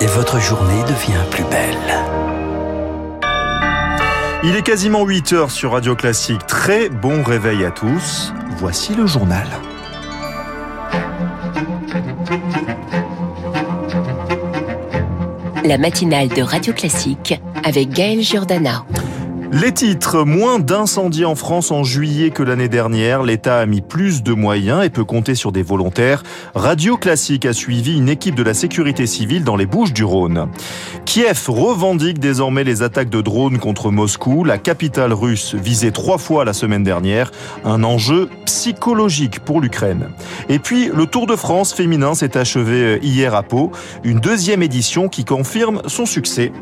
Et votre journée devient plus belle. Il est quasiment 8 heures sur Radio Classique. Très bon réveil à tous. Voici le journal. La matinale de Radio Classique avec Gaël Giordana. Les titres, moins d'incendies en France en juillet que l'année dernière. L'État a mis plus de moyens et peut compter sur des volontaires. Radio Classique a suivi une équipe de la sécurité civile dans les Bouches du Rhône. Kiev revendique désormais les attaques de drones contre Moscou, la capitale russe visée trois fois la semaine dernière. Un enjeu psychologique pour l'Ukraine. Et puis, le Tour de France féminin s'est achevé hier à Pau. Une deuxième édition qui confirme son succès.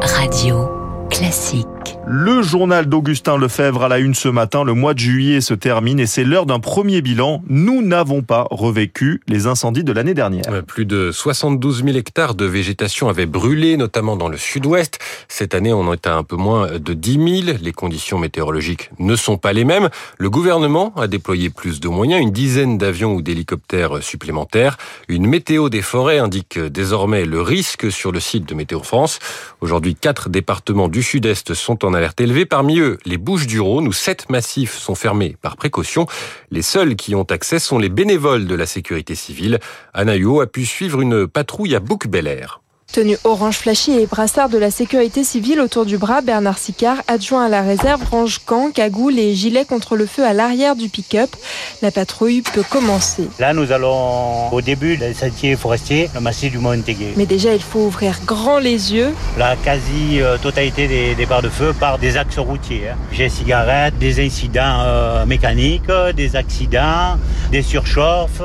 Radio classique. Le journal d'Augustin Lefebvre à la une ce matin. Le mois de juillet se termine et c'est l'heure d'un premier bilan. Nous n'avons pas revécu les incendies de l'année dernière. Plus de 72 000 hectares de végétation avaient brûlé, notamment dans le sud-ouest. Cette année, on est à un peu moins de 10 000. Les conditions météorologiques ne sont pas les mêmes. Le gouvernement a déployé plus de moyens, une dizaine d'avions ou d'hélicoptères supplémentaires. Une météo des forêts indique désormais le risque sur le site de Météo France. Aujourd'hui, quatre départements du sud-est sont en alerte élevée. Parmi eux, les Bouches du Rhône, où sept massifs sont fermés par précaution. Les seuls qui ont accès sont les bénévoles de la sécurité civile. Anaïo a pu suivre une patrouille à Bouc-Belair. Tenue orange flashy et brassard de la sécurité civile autour du bras, Bernard Sicard, adjoint à la réserve, range camp, cagoule et gilet contre le feu à l'arrière du pick-up. La patrouille peut commencer. Là, nous allons au début des sentiers forestiers, le massif du Mont-Tégué. Mais déjà, il faut ouvrir grand les yeux. La quasi-totalité des départs de feu par des axes routiers. Hein. J'ai cigarettes, des incidents euh, mécaniques, des accidents, des surchauffes.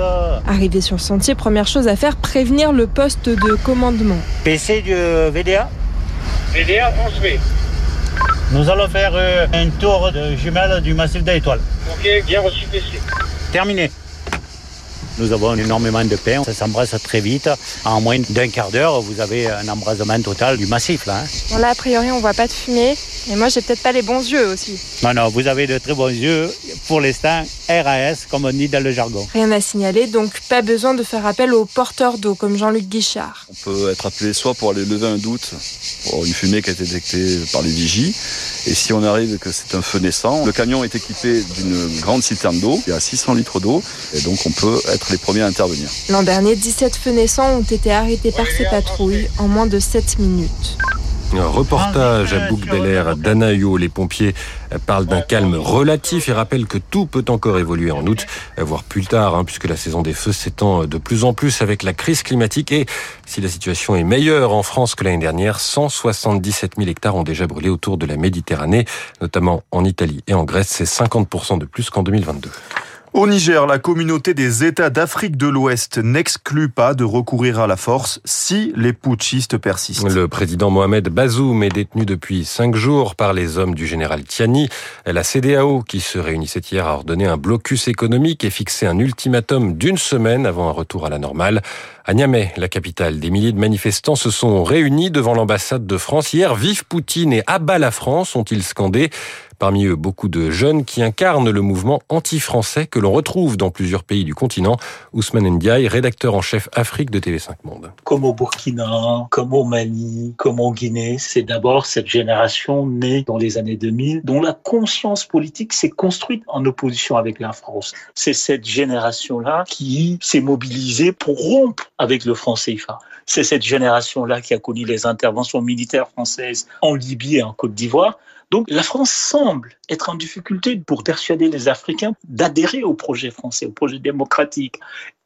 Arrivé sur le sentier, première chose à faire, prévenir le poste de commandement. PC du VDA VDA 11V. Nous allons faire euh, un tour de jumelles du massif d'étoiles. Ok, bien reçu PC. Terminé. Nous avons énormément de pain, ça s'embrasse très vite. En moins d'un quart d'heure, vous avez un embrasement total du massif. Là, hein. Bon là, a priori, on voit pas de fumée. Et moi, j'ai peut-être pas les bons yeux aussi. Non, non, vous avez de très bons yeux. Pour l'instant, RAS, comme on dit dans le jargon. Rien à signaler, donc pas besoin de faire appel aux porteurs d'eau comme Jean-Luc Guichard. On peut être appelé soit pour aller lever un doute pour une fumée qui a été détectée par les vigies. Et si on arrive que c'est un feu naissant, le camion est équipé d'une grande citerne d'eau. Il y a 600 litres d'eau. Et donc, on peut être les premiers à intervenir. L'an dernier, 17 feux naissants ont été arrêtés par ces patrouilles en moins de 7 minutes. Un reportage à Bouc-Belair d'Anaïo. Les pompiers parlent d'un calme relatif et rappellent que tout peut encore évoluer en août, voire plus tard, hein, puisque la saison des feux s'étend de plus en plus avec la crise climatique. Et si la situation est meilleure en France que l'année dernière, 177 000 hectares ont déjà brûlé autour de la Méditerranée, notamment en Italie et en Grèce. C'est 50% de plus qu'en 2022. Au Niger, la communauté des États d'Afrique de l'Ouest n'exclut pas de recourir à la force si les putschistes persistent. Le président Mohamed Bazoum est détenu depuis cinq jours par les hommes du général Tiani. La CDAO, qui se réunissait hier, a ordonné un blocus économique et fixé un ultimatum d'une semaine avant un retour à la normale. À Niamey, la capitale, des milliers de manifestants se sont réunis devant l'ambassade de France. Hier, Vive Poutine et Abat la France ont-ils scandé. Parmi eux, beaucoup de jeunes qui incarnent le mouvement anti-français que l'on retrouve dans plusieurs pays du continent. Ousmane Ndiaye, rédacteur en chef Afrique de TV5 Monde. Comme au Burkina, comme au Mali, comme en Guinée, c'est d'abord cette génération née dans les années 2000 dont la conscience politique s'est construite en opposition avec la France. C'est cette génération-là qui s'est mobilisée pour rompre avec le franc CFA. C'est cette génération-là qui a connu les interventions militaires françaises en Libye et en Côte d'Ivoire. Donc la France semble être en difficulté pour persuader les Africains d'adhérer au projet français, au projet démocratique.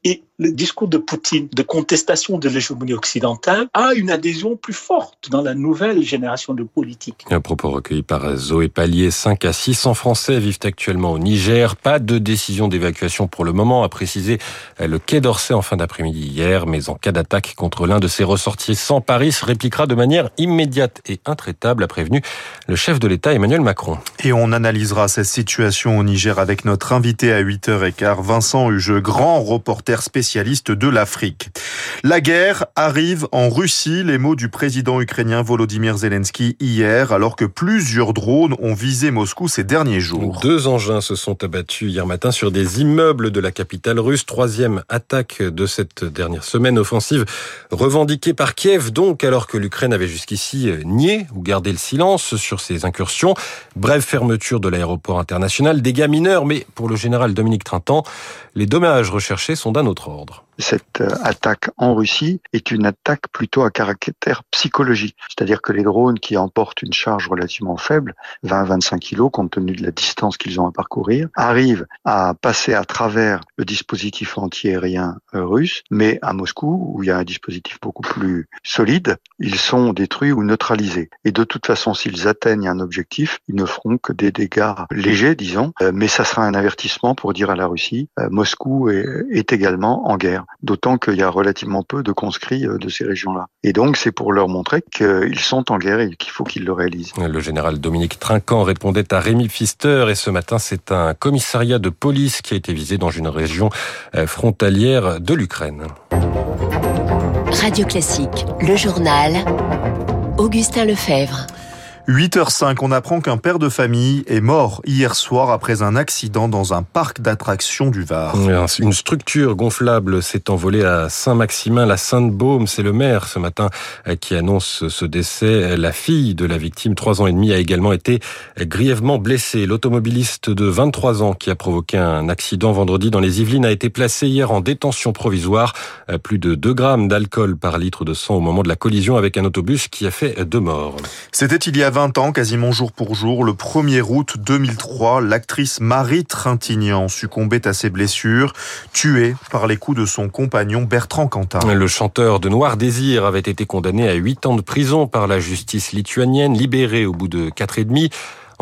Et le discours de Poutine de contestation de l'hégémonie occidentale a une adhésion plus forte dans la nouvelle génération de politiques. Un propos recueilli par Zoé Pallier. 5 à 600 Français vivent actuellement au Niger. Pas de décision d'évacuation pour le moment, a précisé le Quai d'Orsay en fin d'après-midi hier. Mais en cas d'attaque contre l'un de ses ressortissants, Paris se répliquera de manière immédiate et intraitable, a prévenu le chef de l'État Emmanuel Macron. Et on analysera cette situation au Niger avec notre invité à 8h15, Vincent Huge, grand reporter spécial spécialiste de l'Afrique. La guerre arrive en Russie, les mots du président ukrainien Volodymyr Zelensky hier, alors que plusieurs drones ont visé Moscou ces derniers jours. Deux engins se sont abattus hier matin sur des immeubles de la capitale russe. Troisième attaque de cette dernière semaine offensive revendiquée par Kiev, donc, alors que l'Ukraine avait jusqu'ici nié ou gardé le silence sur ses incursions. Brève fermeture de l'aéroport international, dégâts mineurs, mais pour le général Dominique Trintan, les dommages recherchés sont d'un autre ordre ordre cette euh, attaque en Russie est une attaque plutôt à caractère psychologique. C'est-à-dire que les drones qui emportent une charge relativement faible, 20-25 kilos compte tenu de la distance qu'ils ont à parcourir, arrivent à passer à travers le dispositif antiaérien euh, russe, mais à Moscou, où il y a un dispositif beaucoup plus solide, ils sont détruits ou neutralisés. Et de toute façon, s'ils atteignent un objectif, ils ne feront que des dégâts légers, disons, euh, mais ça sera un avertissement pour dire à la Russie, Moscou est également en guerre d'autant qu'il y a relativement peu de conscrits euh, de ces régions-là. Et donc c'est pour leur montrer qu'ils sont en guerre et qu'il faut qu'ils le réalisent. Le général Dominique Trinquant répondait à Rémi Pfister et ce matin c'est un commissariat de police qui a été visé dans une région euh, frontalière de l'Ukraine. Radio Classique, le journal, Augustin Lefebvre. 8h05, on apprend qu'un père de famille est mort hier soir après un accident dans un parc d'attractions du Var. Une structure gonflable s'est envolée à Saint-Maximin, la Sainte-Baume. C'est le maire ce matin euh, qui annonce ce décès. La fille de la victime, trois ans et demi, a également été grièvement blessée. L'automobiliste de 23 ans qui a provoqué un accident vendredi dans les Yvelines a été placé hier en détention provisoire. Euh, plus de 2 grammes d'alcool par litre de sang au moment de la collision avec un autobus qui a fait deux morts. C'était il y a 20 ans, quasiment jour pour jour, le 1er août 2003, l'actrice Marie Trintignant succombait à ses blessures, tuée par les coups de son compagnon Bertrand Cantat. Le chanteur de Noir Désir avait été condamné à 8 ans de prison par la justice lituanienne, libéré au bout de 4 et demi.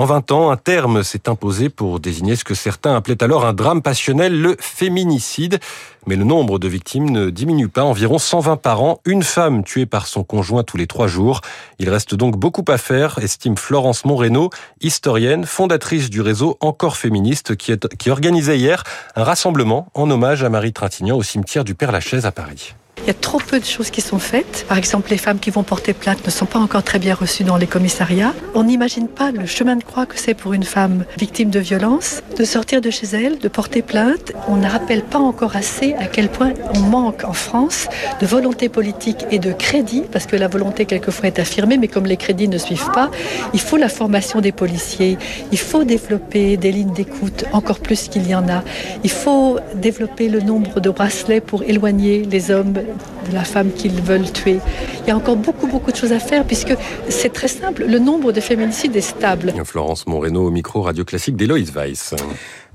En 20 ans, un terme s'est imposé pour désigner ce que certains appelaient alors un drame passionnel, le féminicide. Mais le nombre de victimes ne diminue pas, environ 120 par an, une femme tuée par son conjoint tous les trois jours. Il reste donc beaucoup à faire, estime Florence Monreno, historienne, fondatrice du réseau Encore Féministe, qui, qui organisait hier un rassemblement en hommage à Marie Trintignant au cimetière du Père-Lachaise à Paris. Il y a trop peu de choses qui sont faites. Par exemple, les femmes qui vont porter plainte ne sont pas encore très bien reçues dans les commissariats. On n'imagine pas le chemin de croix que c'est pour une femme victime de violence de sortir de chez elle, de porter plainte. On ne rappelle pas encore assez à quel point on manque en France de volonté politique et de crédit, parce que la volonté quelquefois est affirmée, mais comme les crédits ne suivent pas, il faut la formation des policiers, il faut développer des lignes d'écoute encore plus qu'il y en a, il faut développer le nombre de bracelets pour éloigner les hommes Thank you. De la femme qu'ils veulent tuer. Il y a encore beaucoup, beaucoup de choses à faire puisque c'est très simple. Le nombre de féminicides est stable. Florence Moreno au micro radio classique d'Eloïse Weiss.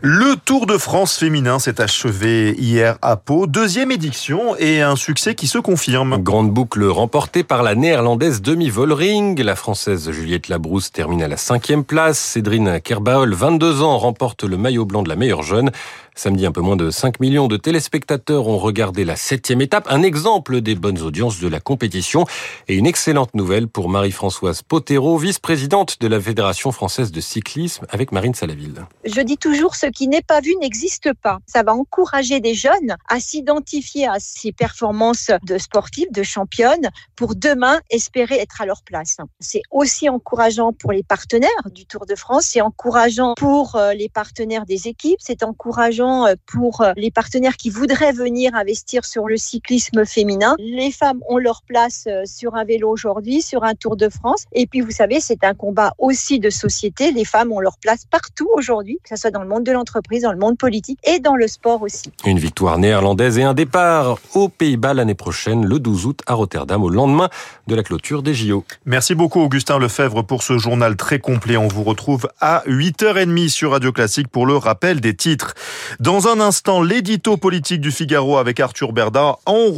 Le Tour de France féminin s'est achevé hier à Pau, deuxième édition et un succès qui se confirme. Grande boucle remportée par la néerlandaise Demi Volring. La française Juliette Labrousse termine à la cinquième place. Cédrine Kerbaol, 22 ans, remporte le maillot blanc de la meilleure jeune. Samedi, un peu moins de 5 millions de téléspectateurs ont regardé la septième étape, un exemple des bonnes audiences de la compétition et une excellente nouvelle pour Marie-Françoise Potero, vice-présidente de la Fédération française de cyclisme avec Marine Salaville. Je dis toujours ce qui n'est pas vu n'existe pas. Ça va encourager des jeunes à s'identifier à ces performances de sportifs, de championnes, pour demain espérer être à leur place. C'est aussi encourageant pour les partenaires du Tour de France, c'est encourageant pour euh, les partenaires des équipes, c'est encourageant euh, pour euh, les partenaires qui voudraient venir investir sur le cyclisme féminin. Les femmes ont leur place euh, sur un vélo aujourd'hui, sur un Tour de France. Et puis, vous savez, c'est un combat aussi de société. Les femmes ont leur place partout aujourd'hui, que ce soit dans le monde de l'entreprise, dans le monde politique et dans le sport aussi. Une victoire néerlandaise et un départ aux Pays-Bas l'année prochaine, le 12 août à Rotterdam, au lendemain de la clôture des JO. Merci beaucoup Augustin Lefebvre pour ce journal très complet. On vous retrouve à 8h30 sur Radio Classique pour le rappel des titres. Dans un instant, l'édito politique du Figaro avec Arthur Berda. On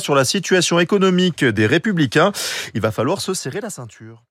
sur la situation économique des Républicains. Il va falloir se serrer la ceinture.